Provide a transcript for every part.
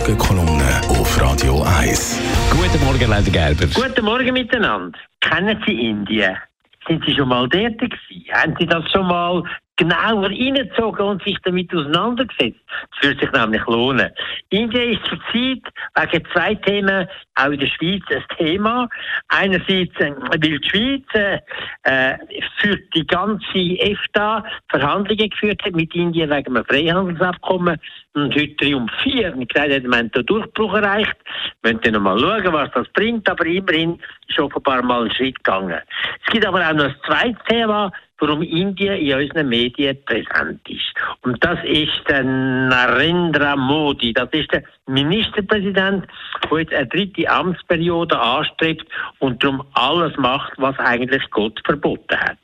Morgenkolumne auf Radio 1. Guten Morgen, Leiter Gerber. Guten Morgen miteinander. Kennen Sie Indien? Sind Sie schon mal dort gewesen? Haben Sie das schon mal genauer reingezogen und sich damit auseinandergesetzt? Das würde sich nämlich lohnen. Indien ist zurzeit wegen zwei Themen auch in der Schweiz ein Thema. Einerseits, äh, weil die Schweiz äh, für die ganze EFTA Verhandlungen geführt hat mit Indien wegen einem Freihandelsabkommen und heute triumphiert und gesagt hat, wir haben den Durchbruch erreicht. Wir müssen noch mal schauen, was das bringt, aber immerhin ist offenbar mal ein Schritt gegangen. Es gibt aber auch noch ein zweites Thema, warum Indien in unseren Medien präsent ist. Und das ist der Narendra Modi. Das ist der Ministerpräsident, der jetzt eine dritte Amtsperiode anstrebt und darum alles macht, was eigentlich Gott verboten hat.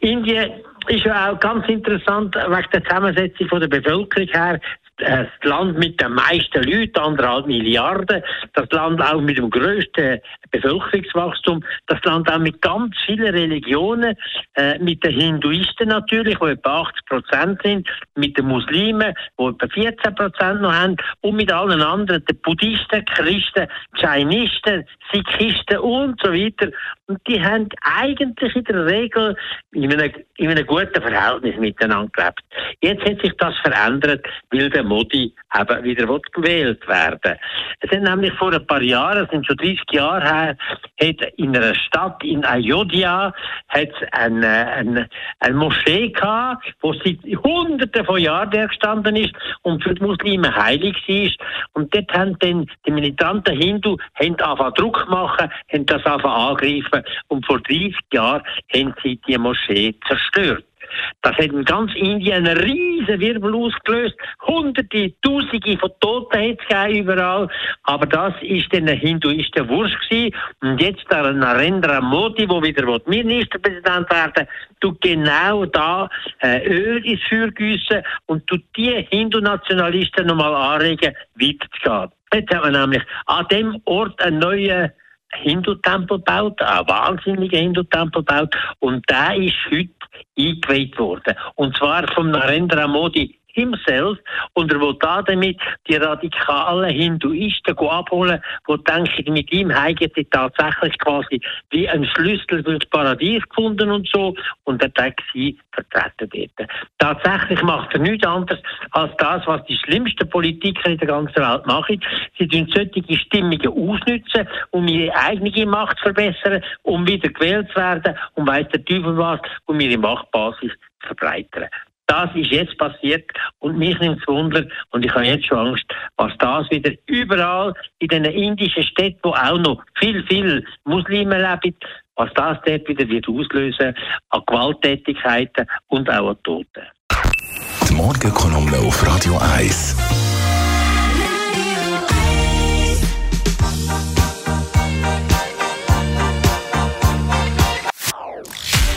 Indien ist ja auch ganz interessant wegen der Zusammensetzung von der Bevölkerung her das Land mit den meisten Leuten, anderthalb Milliarden, das Land auch mit dem größten Bevölkerungswachstum, das Land auch mit ganz vielen Religionen, äh, mit den Hinduisten natürlich, die etwa 80 Prozent sind, mit den Muslimen, die etwa 14 Prozent noch haben, und mit allen anderen, den Buddhisten, Christen, Chinisten, Sikhisten und so weiter. Und die haben eigentlich in der Regel in einem, in einem guten Verhältnis miteinander gelebt. Jetzt hat sich das verändert, weil der Modi eben wieder gewählt werden Es sind nämlich vor ein paar Jahren, es sind schon 30 Jahre her, hat in einer Stadt, in Ayodhya, hat eine, eine, eine Moschee gehabt, wo seit Hunderten von Jahren gestanden ist und für die Muslime heilig war. Und dort haben dann die militanten Hindu haben angefangen Druck machen, haben das angefangen angreifen und vor 30 Jahren haben sie die Moschee zerstört. Das hat in ganz Indien einen riesen Wirbel ausgelöst. Hunderte, Tausende von Toten hat es überall. Aber das ist den Hinduisten wurscht gewesen. Und jetzt der Narendra Modi, der wieder Ministerpräsident werden tut genau da äh, Öl ins Feuer gießen und tut die Hindu-Nationalisten nochmal anregen, weiterzugehen. Jetzt haben wir nämlich an dem Ort einen neuen Hindu-Tempel gebaut, einen wahnsinnigen Hindu-Tempel gebaut. Und der ist heute eingeweiht worden. Und zwar vom Narendra Modi himself und er will damit die radikalen Hinduisten abholen, die denken, mit ihm haben sie tatsächlich quasi wie ein Schlüssel für das Paradies gefunden und so und er denkt sie vertreten dort. Tatsächlich macht er nichts anderes als das, was die schlimmsten Politiker in der ganzen Welt machen. Sie tun solche Stimmungen ausnützen, um ihre eigene Macht zu verbessern, um wieder gewählt zu werden, um weiss der Teufel was, um ihre Machtbasis zu verbreitern. Das ist jetzt passiert und mich nimmt es Wunder und ich habe jetzt schon Angst, was das wieder überall in den indischen Städten, wo auch noch viel, viel Muslime leben, was das dort wieder wird auslösen an Gewalttätigkeiten und auch an Toten. Die Morgenkolumne auf Radio 1.